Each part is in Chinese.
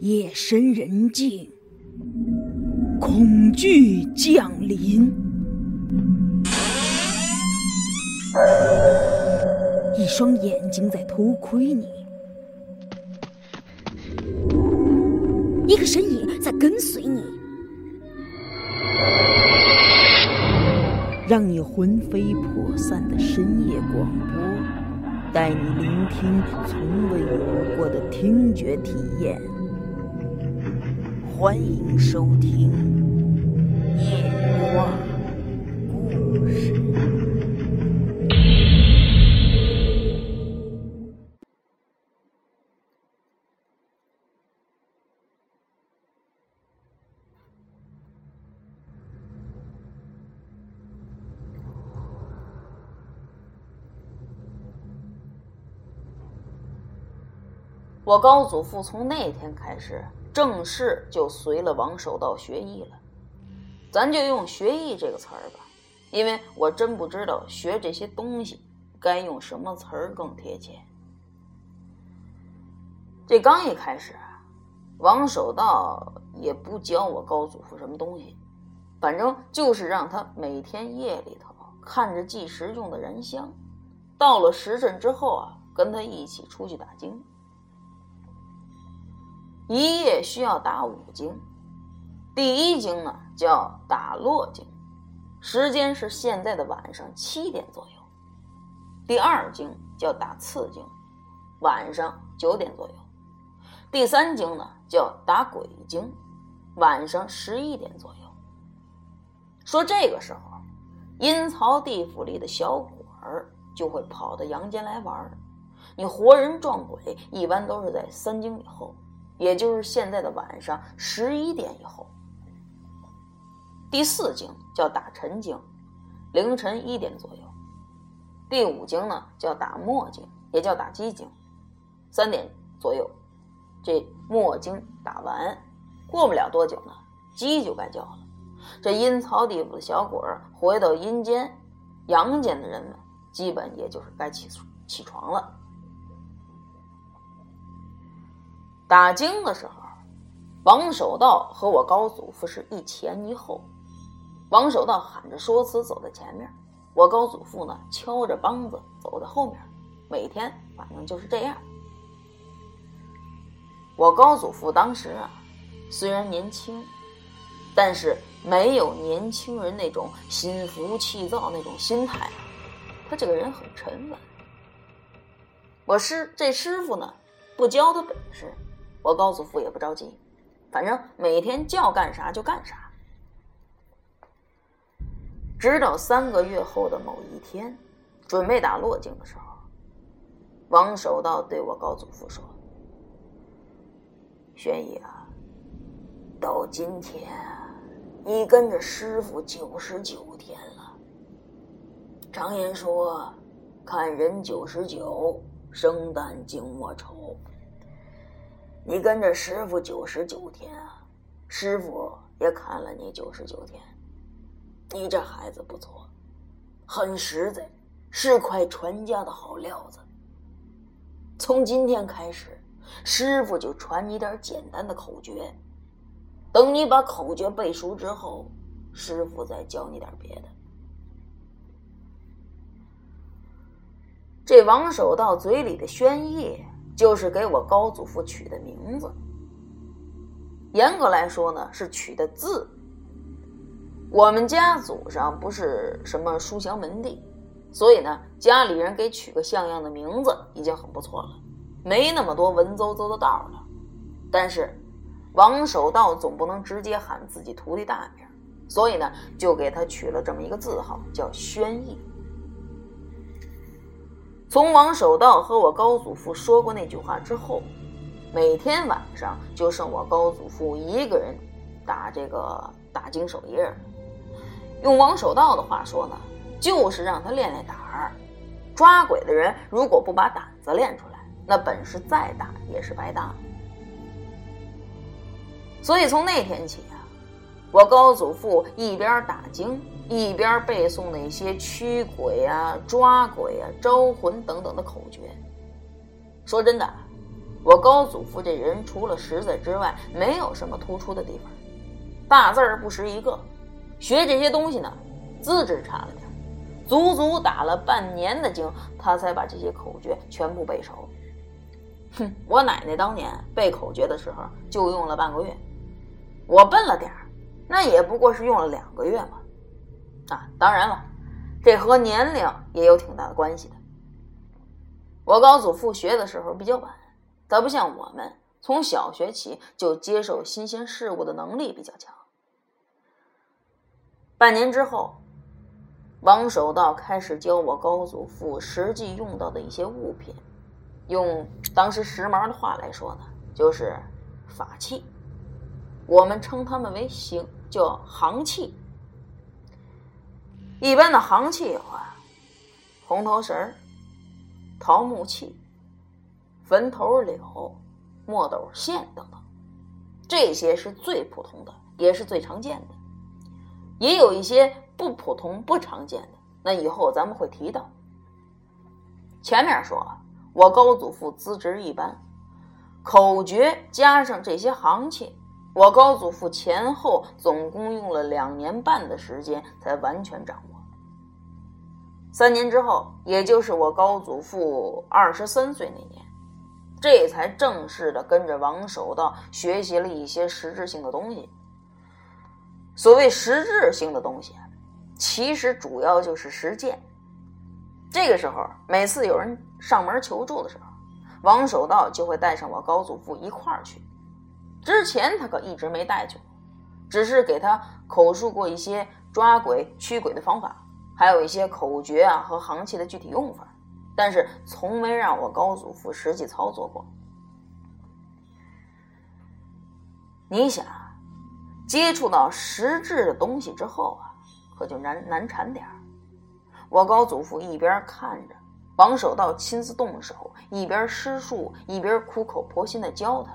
夜深人静，恐惧降临，一双眼睛在偷窥你，一个身影在跟随你，让你魂飞魄散的深夜广播，带你聆听从未有过的听觉体验。欢迎收听《夜话故事》。我高祖父从那天开始。正式就随了王守道学艺了，咱就用“学艺”这个词儿吧，因为我真不知道学这些东西该用什么词儿更贴切。这刚一开始，王守道也不教我高祖父什么东西，反正就是让他每天夜里头看着计时用的人像，到了时辰之后啊，跟他一起出去打经。一夜需要打五经，第一经呢叫打落经，时间是现在的晚上七点左右；第二经叫打次经，晚上九点左右；第三经呢叫打鬼经，晚上十一点左右。说这个时候，阴曹地府里的小鬼儿就会跑到阳间来玩你活人撞鬼，一般都是在三更以后。也就是现在的晚上十一点以后，第四经叫打晨经，凌晨一点左右；第五经呢叫打末经，也叫打鸡经，三点左右。这末经打完，过不了多久呢，鸡就该叫了。这阴曹地府的小鬼儿回到阴间，阳间的人们基本也就是该起起床了。打经的时候，王守道和我高祖父是一前一后。王守道喊着说辞走在前面，我高祖父呢敲着梆子走在后面。每天反正就是这样。我高祖父当时啊，虽然年轻，但是没有年轻人那种心浮气躁那种心态，他这个人很沉稳。我师这师傅呢，不教他本事。我高祖父也不着急，反正每天叫干啥就干啥。直到三个月后的某一天，准备打落井的时候，王守道对我高祖父说：“玄义啊，到今天你跟着师傅九十九天了。常言说，看人九十九，生旦净末丑。”你跟着师傅九十九天啊，师傅也看了你九十九天。你这孩子不错，很实在，是块传家的好料子。从今天开始，师傅就传你点简单的口诀。等你把口诀背熟之后，师傅再教你点别的。这王守道嘴里的宣业。就是给我高祖父取的名字。严格来说呢，是取的字。我们家祖上不是什么书香门第，所以呢，家里人给取个像样的名字已经很不错了，没那么多文绉绉的道了。但是，王守道总不能直接喊自己徒弟大名，所以呢，就给他取了这么一个字号，叫宣义。从王守道和我高祖父说过那句话之后，每天晚上就剩我高祖父一个人打这个打经守夜。用王守道的话说呢，就是让他练练胆儿。抓鬼的人如果不把胆子练出来，那本事再大也是白搭。所以从那天起啊，我高祖父一边打经。一边背诵那些驱鬼啊、抓鬼啊、招魂等等的口诀。说真的，我高祖父这人除了实在之外，没有什么突出的地方，大字儿不识一个。学这些东西呢，资质差了点，足足打了半年的经，他才把这些口诀全部背熟。哼，我奶奶当年背口诀的时候就用了半个月，我笨了点儿，那也不过是用了两个月嘛。啊，当然了，这和年龄也有挺大的关系的。我高祖父学的时候比较晚，他不像我们从小学起就接受新鲜事物的能力比较强。半年之后，王守道开始教我高祖父实际用到的一些物品，用当时时髦的话来说呢，就是法器。我们称他们为行，叫行器。一般的行器有啊，红头绳、桃木器、坟头柳、墨斗线等等，这些是最普通的，也是最常见的。也有一些不普通、不常见的，那以后咱们会提到。前面说，我高祖父资质一般，口诀加上这些行器，我高祖父前后总共用了两年半的时间才完全掌握。三年之后，也就是我高祖父二十三岁那年，这才正式的跟着王守道学习了一些实质性的东西。所谓实质性的东西，其实主要就是实践。这个时候，每次有人上门求助的时候，王守道就会带上我高祖父一块儿去。之前他可一直没带去，只是给他口述过一些抓鬼驱鬼的方法，还有一些口诀啊和行器的具体用法，但是从没让我高祖父实际操作过。你想？接触到实质的东西之后啊，可就难难缠点儿。我高祖父一边看着王守道亲自动手，一边施术，一边苦口婆心的教他，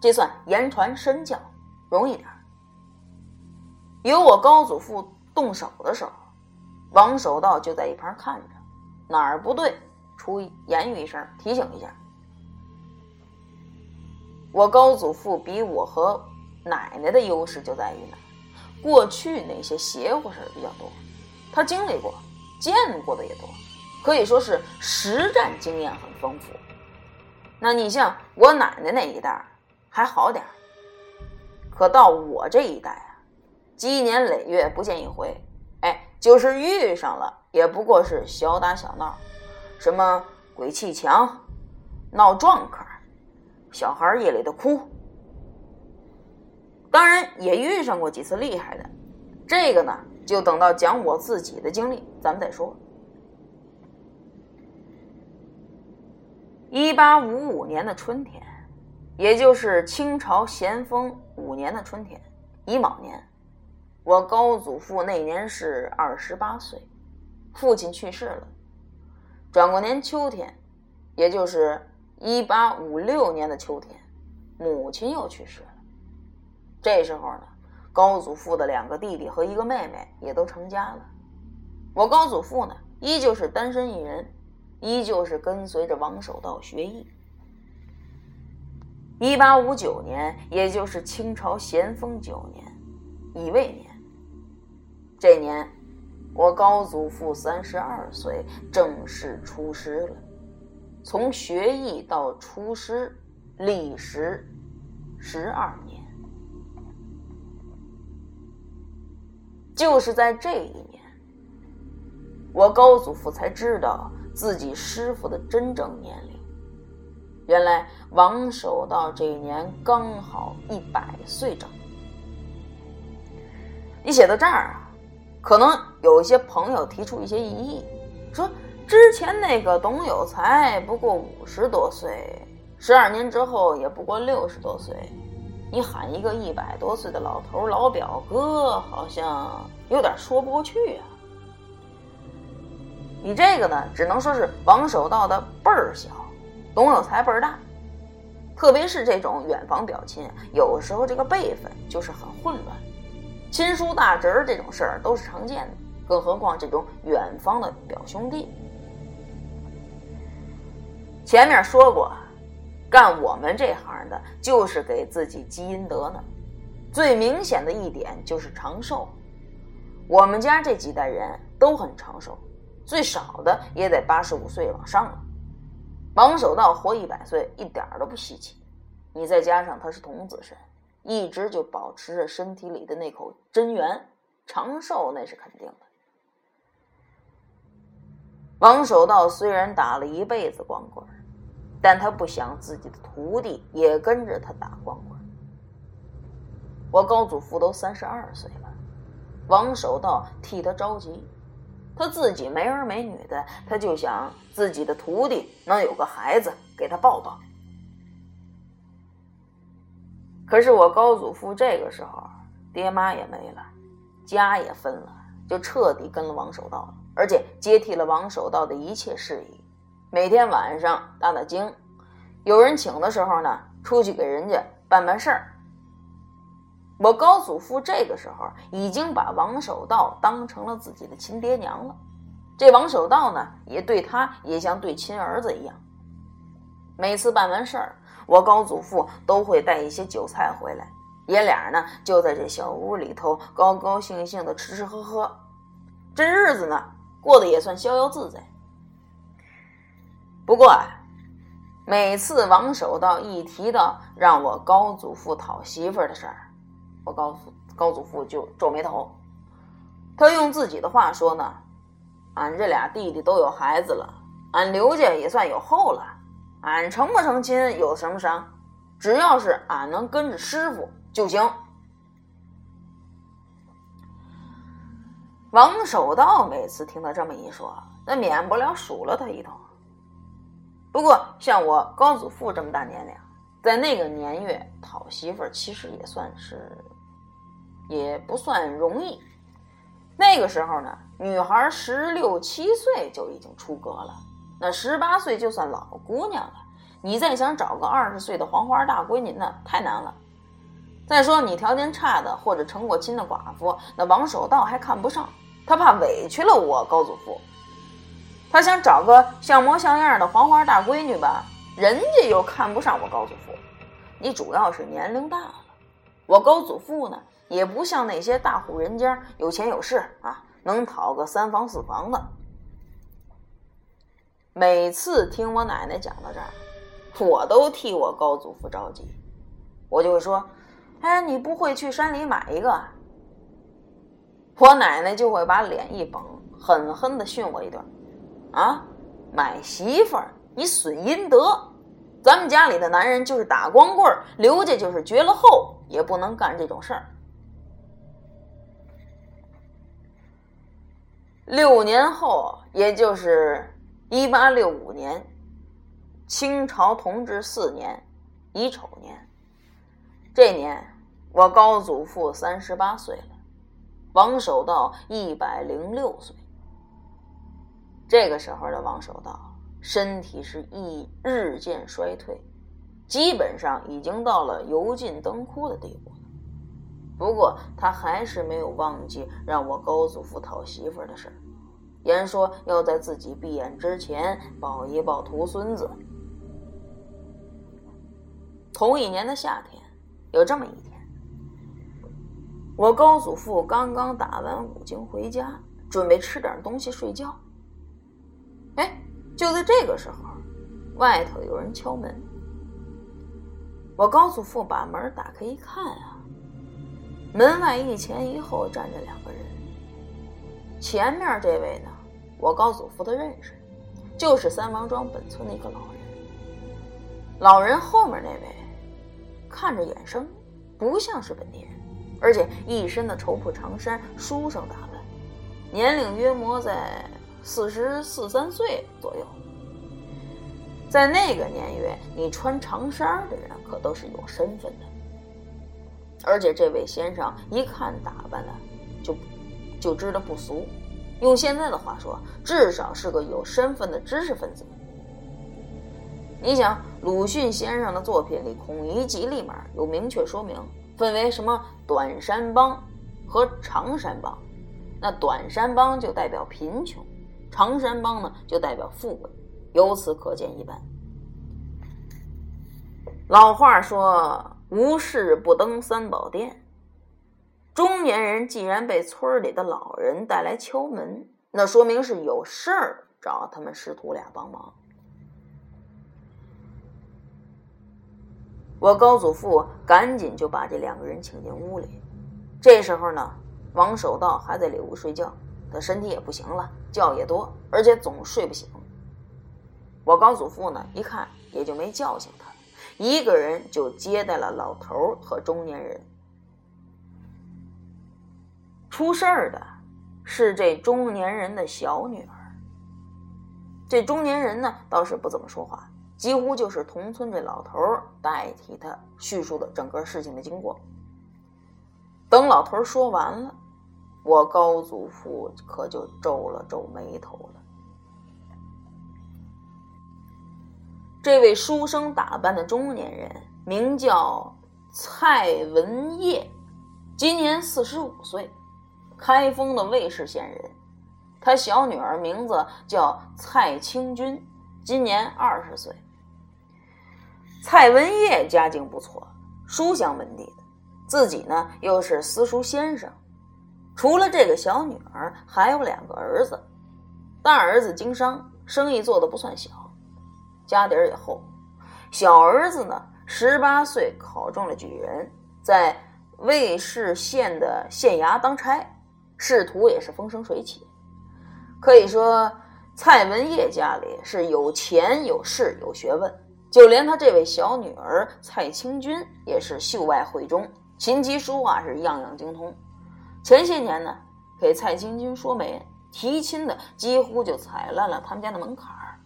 这算言传身教，容易点儿。有我高祖父动手的时候，王守道就在一旁看着，哪儿不对，出言语一声提醒一下。我高祖父比我和。奶奶的优势就在于哪儿，过去那些邪乎事儿比较多，他经历过、见过的也多，可以说是实战经验很丰富。那你像我奶奶那一代还好点儿，可到我这一代啊，积年累月不见一回，哎，就是遇上了也不过是小打小闹，什么鬼气墙、闹撞客、小孩夜里的哭。当然也遇上过几次厉害的，这个呢就等到讲我自己的经历，咱们再说。一八五五年的春天，也就是清朝咸丰五年的春天，乙卯年，我高祖父那年是二十八岁，父亲去世了。转过年秋天，也就是一八五六年的秋天，母亲又去世了。这时候呢，高祖父的两个弟弟和一个妹妹也都成家了。我高祖父呢，依旧是单身一人，依旧是跟随着王守道学艺。一八五九年，也就是清朝咸丰九年，乙未年。这年，我高祖父三十二岁，正式出师了。从学艺到出师，历时十二年。就是在这一年，我高祖父才知道自己师傅的真正年龄。原来王守道这一年刚好一百岁整。你写到这儿啊，可能有一些朋友提出一些异议，说之前那个董有才不过五十多岁，十二年之后也不过六十多岁。你喊一个一百多岁的老头老表哥，好像有点说不过去啊。你这个呢，只能说是王守道的辈儿小，董有才辈儿大。特别是这种远房表亲，有时候这个辈分就是很混乱，亲叔大侄儿这种事儿都是常见的，更何况这种远方的表兄弟。前面说过。干我们这行的，就是给自己积阴德呢。最明显的一点就是长寿。我们家这几代人都很长寿，最少的也得八十五岁往上了。王守道活一百岁一点都不稀奇。你再加上他是童子身，一直就保持着身体里的那口真元，长寿那是肯定的。王守道虽然打了一辈子光棍，但他不想自己的徒弟也跟着他打光棍。我高祖父都三十二岁了，王守道替他着急，他自己没儿没女的，他就想自己的徒弟能有个孩子给他抱抱。可是我高祖父这个时候爹妈也没了，家也分了，就彻底跟了王守道。而且接替了王守道的一切事宜，每天晚上打打经，有人请的时候呢，出去给人家办办事儿。我高祖父这个时候已经把王守道当成了自己的亲爹娘了，这王守道呢，也对他也像对亲儿子一样。每次办完事儿，我高祖父都会带一些酒菜回来，爷俩呢就在这小屋里头高高兴兴的吃吃喝喝，这日子呢。过得也算逍遥自在。不过啊，每次王守道一提到让我高祖父讨媳妇儿的事儿，我高祖高祖父就皱眉头。他用自己的话说呢：“俺这俩弟弟都有孩子了，俺刘家也算有后了。俺成不成亲有什么伤？只要是俺能跟着师傅就行。”王守道每次听他这么一说，那免不了数了他一通。不过像我高祖父这么大年龄，在那个年月讨媳妇儿，其实也算是，也不算容易。那个时候呢，女孩十六七岁就已经出阁了，那十八岁就算老姑娘了。你再想找个二十岁的黄花大闺女，那太难了。再说你条件差的或者成过亲的寡妇，那王守道还看不上。他怕委屈了我高祖父，他想找个像模像样的黄花大闺女吧，人家又看不上我高祖父。你主要是年龄大了，我高祖父呢也不像那些大户人家有钱有势啊，能讨个三房四房的。每次听我奶奶讲到这儿，我都替我高祖父着急，我就说：“哎，你不会去山里买一个？”我奶奶就会把脸一绷，狠狠地训我一顿：“啊，买媳妇儿，你损阴德！咱们家里的男人就是打光棍儿，刘家就是绝了后，也不能干这种事儿。”六年后，也就是一八六五年，清朝同治四年，乙丑年，这年我高祖父三十八岁了。王守道一百零六岁，这个时候的王守道身体是一日渐衰退，基本上已经到了油尽灯枯的地步了。不过他还是没有忘记让我高祖父讨媳妇的事儿，言说要在自己闭眼之前抱一抱徒孙子。同一年的夏天，有这么一天。我高祖父刚刚打完五经回家，准备吃点东西睡觉。哎，就在这个时候，外头有人敲门。我高祖父把门打开一看啊，门外一前一后站着两个人。前面这位呢，我高祖父的认识，就是三王庄本村的一个老人。老人后面那位，看着眼生，不像是本地人。而且一身的绸布长衫，书生打扮，年龄约莫在四十四三岁左右。在那个年月，你穿长衫的人可都是有身份的。而且这位先生一看打扮的，就就知道不俗。用现在的话说，至少是个有身份的知识分子。你想，鲁迅先生的作品里，《孔乙己》里面有明确说明。分为什么短衫帮和长衫帮？那短衫帮就代表贫穷，长山帮呢就代表富贵。由此可见一斑。老话说：“无事不登三宝殿。”中年人既然被村里的老人带来敲门，那说明是有事儿找他们师徒俩帮忙。我高祖父赶紧就把这两个人请进屋里。这时候呢，王守道还在里屋睡觉，他身体也不行了，觉也多，而且总睡不醒。我高祖父呢，一看也就没叫醒他，一个人就接待了老头和中年人。出事儿的是这中年人的小女儿。这中年人呢，倒是不怎么说话。几乎就是同村这老头代替他叙述的整个事情的经过。等老头说完了，我高祖父可就皱了皱眉头了。这位书生打扮的中年人名叫蔡文业，今年四十五岁，开封的魏氏县人。他小女儿名字叫蔡清君，今年二十岁。蔡文业家境不错，书香门第的，自己呢又是私塾先生。除了这个小女儿，还有两个儿子。大儿子经商，生意做的不算小，家底儿也厚。小儿子呢，十八岁考中了举人，在魏氏县的县衙当差，仕途也是风生水起。可以说，蔡文业家里是有钱有势有学问。就连他这位小女儿蔡清君也是秀外慧中，琴棋书画是样样精通。前些年呢，给蔡清君说媒提亲的几乎就踩烂了他们家的门槛儿。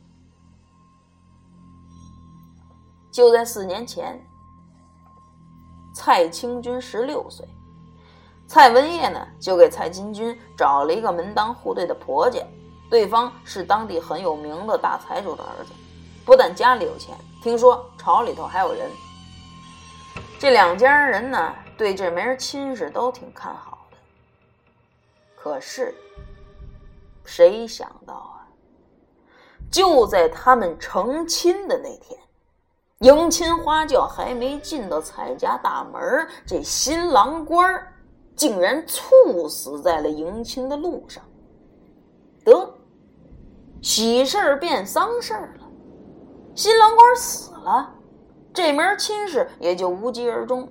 就在四年前，蔡清君十六岁，蔡文业呢就给蔡清君找了一个门当户对的婆家，对方是当地很有名的大财主的儿子，不但家里有钱。听说朝里头还有人，这两家人呢对这门亲事都挺看好。可是，谁想到啊，就在他们成亲的那天，迎亲花轿还没进到蔡家大门，这新郎官竟然猝死在了迎亲的路上。得，喜事儿变丧事儿了。新郎官死了，这门亲事也就无疾而终，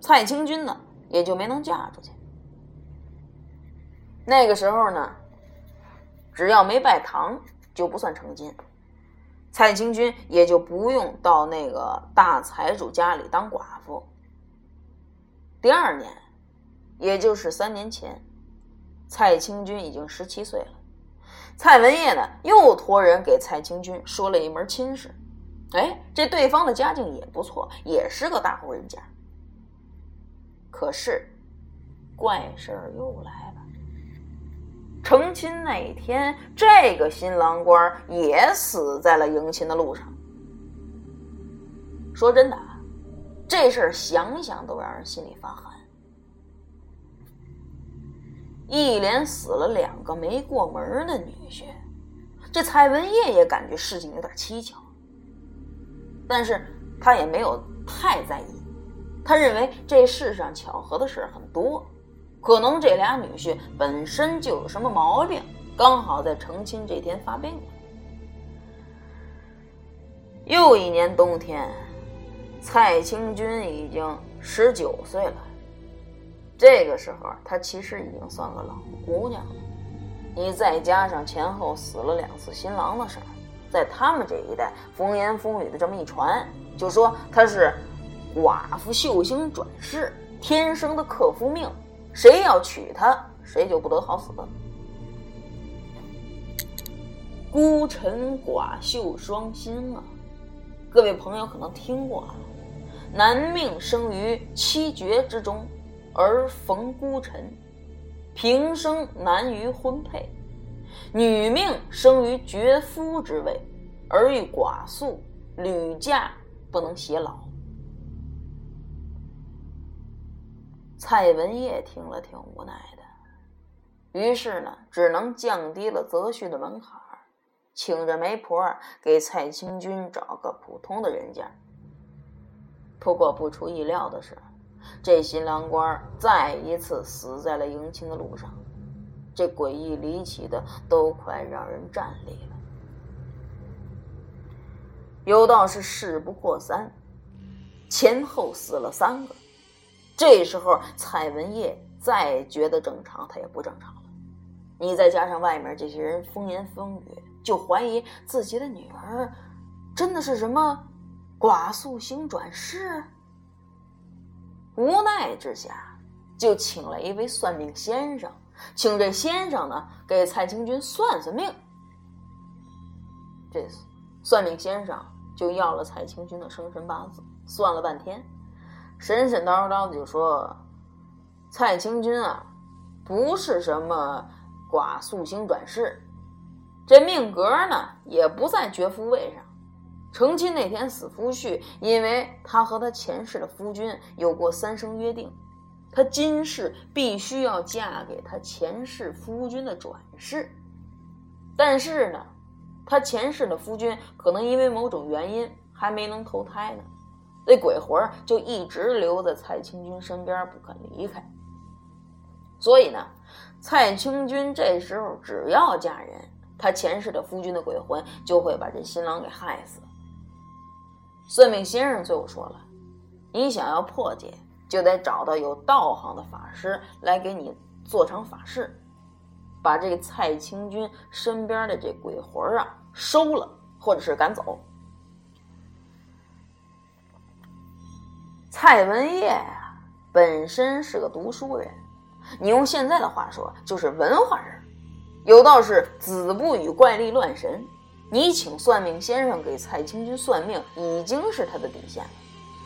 蔡清君呢也就没能嫁出去。那个时候呢，只要没拜堂就不算成亲，蔡清君也就不用到那个大财主家里当寡妇。第二年，也就是三年前，蔡清君已经十七岁了，蔡文业呢又托人给蔡清君说了一门亲事。哎，这对方的家境也不错，也是个大户人家。可是，怪事儿又来了。成亲那天，这个新郎官也死在了迎亲的路上。说真的，这事儿想想都让人心里发寒。一连死了两个没过门的女婿，这蔡文业也感觉事情有点蹊跷。但是他也没有太在意，他认为这世上巧合的事很多，可能这俩女婿本身就有什么毛病，刚好在成亲这天发病了。又一年冬天，蔡清君已经十九岁了，这个时候她其实已经算个老姑娘了。你再加上前后死了两次新郎的事儿。在他们这一代，风言风语的这么一传，就说她是寡妇秀星转世，天生的克夫命，谁要娶她，谁就不得好死。孤臣寡秀双星啊，各位朋友可能听过啊，男命生于七绝之中，而逢孤臣，平生难于婚配。女命生于绝夫之位，而遇寡宿，屡嫁不能偕老。蔡文业听了挺无奈的，于是呢，只能降低了择婿的门槛请着媒婆给蔡清君找个普通的人家。不过不出意料的是，这新郎官再一次死在了迎亲的路上。这诡异离奇的都快让人站立了。有道是事不过三，前后死了三个。这时候蔡文业再觉得正常，他也不正常了。你再加上外面这些人风言风语，就怀疑自己的女儿真的是什么寡宿星转世。无奈之下，就请了一位算命先生。请这先生呢给蔡清君算算命。这算命先生就要了蔡清君的生辰八字，算了半天，神神叨叨的就说：“蔡清君啊，不是什么寡宿星转世，这命格呢也不在绝夫位上。成亲那天死夫婿，因为他和他前世的夫君有过三生约定。”她今世必须要嫁给他前世夫君的转世，但是呢，他前世的夫君可能因为某种原因还没能投胎呢，那鬼魂就一直留在蔡清君身边不肯离开。所以呢，蔡清君这时候只要嫁人，她前世的夫君的鬼魂就会把这新郎给害死。算命先生最后说了：“你想要破解。”就得找到有道行的法师来给你做成法事，把这个蔡清君身边的这鬼魂啊收了，或者是赶走。蔡文业呀，本身是个读书人，你用现在的话说就是文化人。有道是“子不语怪力乱神”，你请算命先生给蔡清君算命，已经是他的底线了。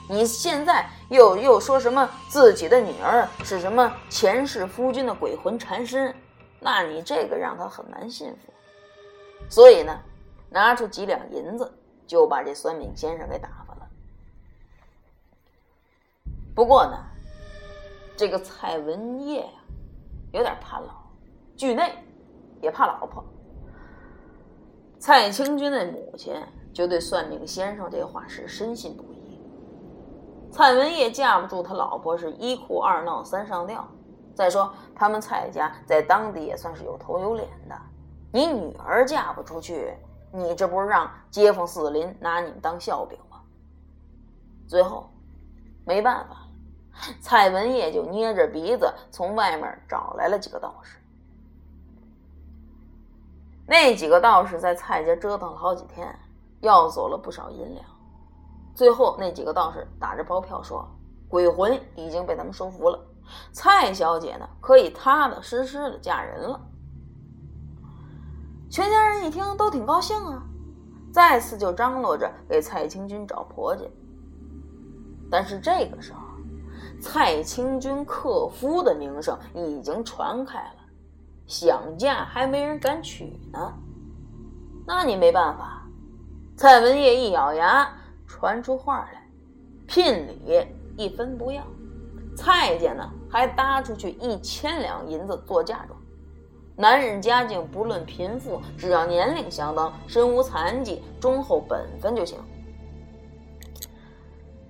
你现在又又说什么自己的女儿是什么前世夫君的鬼魂缠身？那你这个让他很难信服。所以呢，拿出几两银子就把这算命先生给打了。不过呢，这个蔡文业呀，有点怕老，惧内，也怕老婆。蔡清君的母亲就对算命先生这话是深信不疑。蔡文业架不住他老婆是一哭二闹三上吊，再说他们蔡家在当地也算是有头有脸的，你女儿嫁不出去，你这不是让街坊四邻拿你们当笑柄吗？最后，没办法，蔡文业就捏着鼻子从外面找来了几个道士。那几个道士在蔡家折腾了好几天，要走了不少银两。最后那几个道士打着包票说，鬼魂已经被他们收服了，蔡小姐呢可以踏踏实实的嫁人了。全家人一听都挺高兴啊，再次就张罗着给蔡清君找婆家。但是这个时候，蔡清君克夫的名声已经传开了，想嫁还没人敢娶呢。那你没办法，蔡文业一咬牙。传出话来，聘礼一分不要，蔡家呢还搭出去一千两银子做嫁妆。男人家境不论贫富，只要年龄相当，身无残疾，忠厚本分就行。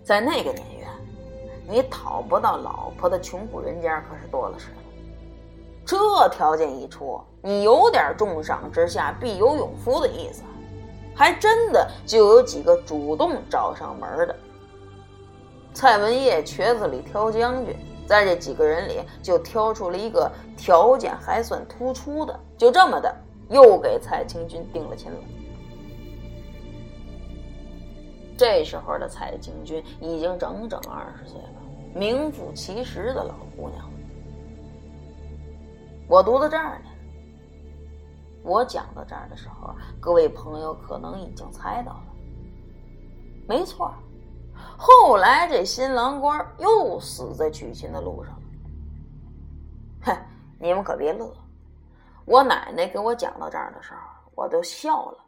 在那个年月，你讨不到老婆的穷苦人家可是多了是了。这条件一出，你有点重赏之下必有勇夫的意思。还真的就有几个主动找上门的。蔡文业瘸子里挑将军，在这几个人里就挑出了一个条件还算突出的，就这么的又给蔡清军定了亲了。这时候的蔡清军已经整整二十岁了，名副其实的老姑娘。我读到这儿呢。我讲到这儿的时候，各位朋友可能已经猜到了。没错，后来这新郎官又死在娶亲的路上了。哼，你们可别乐，我奶奶给我讲到这儿的时候，我都笑了。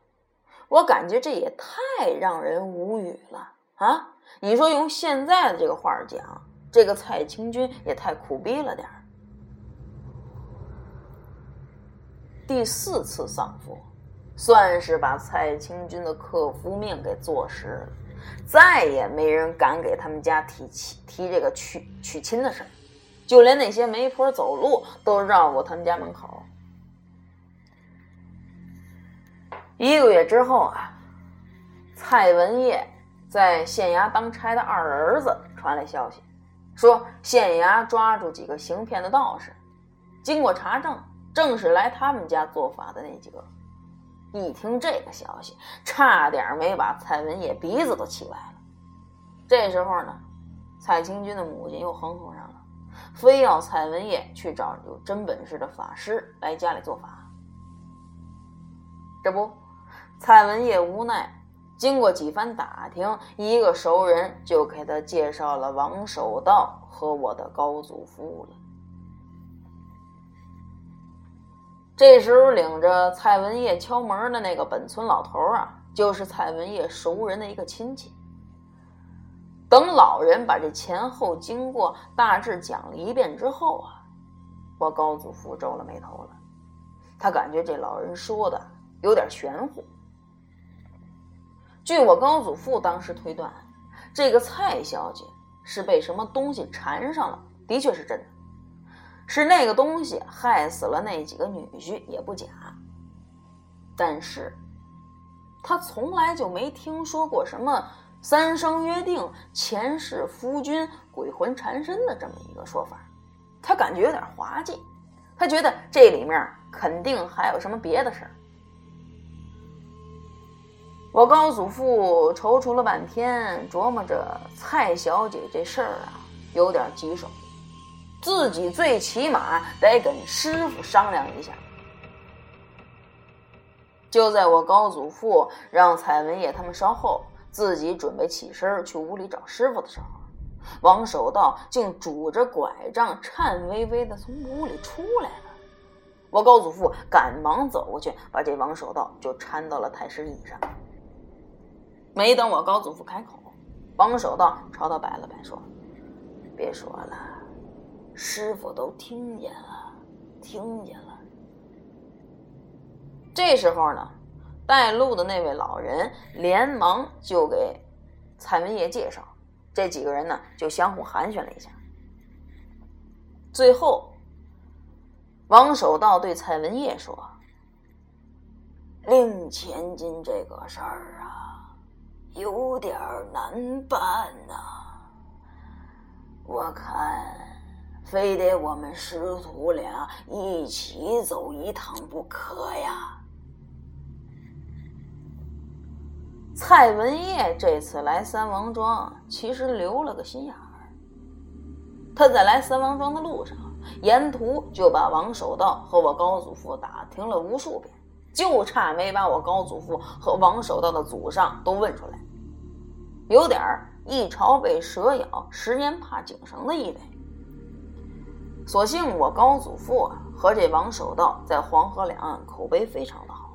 我感觉这也太让人无语了啊！你说用现在的这个话讲，这个蔡清君也太苦逼了点儿。第四次丧夫，算是把蔡清君的克夫命给坐实了。再也没人敢给他们家提亲提这个娶娶亲的事儿，就连那些媒婆走路都绕过他们家门口。一个月之后啊，蔡文业在县衙当差的二儿子传来消息，说县衙抓住几个行骗的道士，经过查证，正是来他们家做法的那几个。一听这个消息，差点没把蔡文业鼻子都气歪了。这时候呢，蔡清君的母亲又哼哼上了，非要蔡文业去找有真本事的法师来家里做法。这不，蔡文业无奈，经过几番打听，一个熟人就给他介绍了王守道和我的高祖父了。这时候，领着蔡文业敲门的那个本村老头啊，就是蔡文业熟人的一个亲戚。等老人把这前后经过大致讲了一遍之后啊，我高祖父皱了眉头了，他感觉这老人说的有点玄乎。据我高祖父当时推断，这个蔡小姐是被什么东西缠上了，的确是真的。是那个东西害死了那几个女婿也不假，但是，他从来就没听说过什么三生约定、前世夫君、鬼魂缠身的这么一个说法，他感觉有点滑稽，他觉得这里面肯定还有什么别的事儿。我高祖父踌躇了半天，琢磨着蔡小姐这事儿啊，有点棘手。自己最起码得跟师傅商量一下。就在我高祖父让蔡文业他们稍后，自己准备起身去屋里找师傅的时候，王守道竟拄着拐杖，颤巍巍的从屋里出来了。我高祖父赶忙走过去，把这王守道就搀到了太师椅上。没等我高祖父开口，王守道朝他摆了摆，说：“别说了。”师傅都听见了，听见了。这时候呢，带路的那位老人连忙就给蔡文业介绍，这几个人呢就相互寒暄了一下。最后，王守道对蔡文业说：“令千金这个事儿啊，有点难办呐，我看。”非得我们师徒俩一起走一趟不可呀！蔡文业这次来三王庄，其实留了个心眼儿。他在来三王庄的路上，沿途就把王守道和我高祖父打听了无数遍，就差没把我高祖父和王守道的祖上都问出来，有点一朝被蛇咬，十年怕井绳的意味。所幸我高祖父啊和这王守道在黄河两岸口碑非常的好，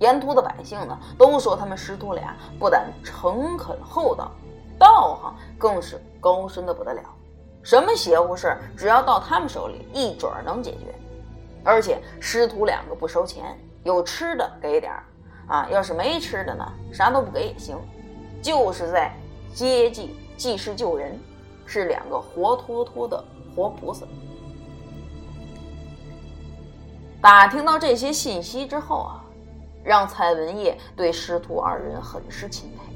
沿途的百姓呢都说他们师徒俩不但诚恳厚道，道行更是高深的不得了，什么邪乎事儿只要到他们手里一准儿能解决，而且师徒两个不收钱，有吃的给点儿，啊要是没吃的呢啥都不给也行，就是在接济济世救人，是两个活脱脱的活菩萨。打听到这些信息之后啊，让蔡文业对师徒二人很是钦佩。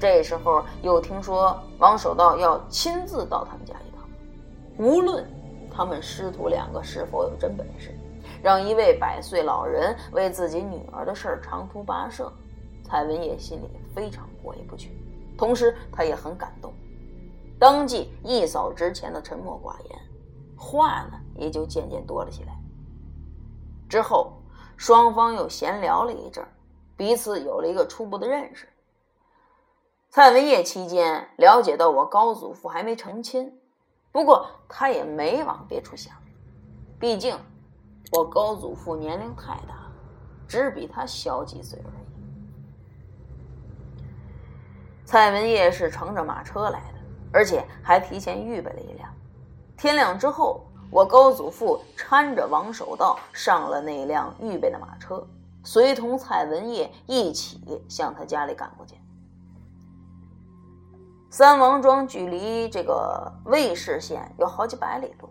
这时候又听说王守道要亲自到他们家一趟，无论他们师徒两个是否有真本事，让一位百岁老人为自己女儿的事儿长途跋涉，蔡文业心里非常过意不去，同时他也很感动，当即一扫之前的沉默寡言，话呢也就渐渐多了起来。之后，双方又闲聊了一阵彼此有了一个初步的认识。蔡文业期间了解到我高祖父还没成亲，不过他也没往别处想，毕竟我高祖父年龄太大，只比他小几岁而已。蔡文业是乘着马车来的，而且还提前预备了一辆。天亮之后。我高祖父搀着王守道上了那辆预备的马车，随同蔡文业一起向他家里赶过去。三王庄距离这个魏氏县有好几百里路，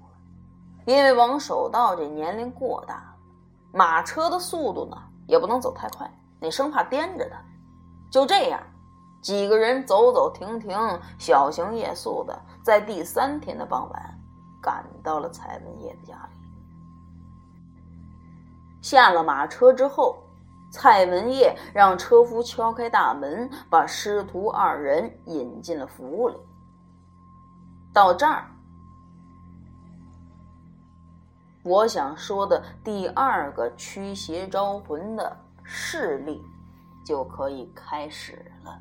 因为王守道这年龄过大，马车的速度呢也不能走太快，你生怕颠着他。就这样，几个人走走停停，小行夜宿的，在第三天的傍晚，赶到了蔡文业的家里。下了马车之后。蔡文业让车夫敲开大门，把师徒二人引进了府里。到这儿，我想说的第二个驱邪招魂的事例就可以开始了。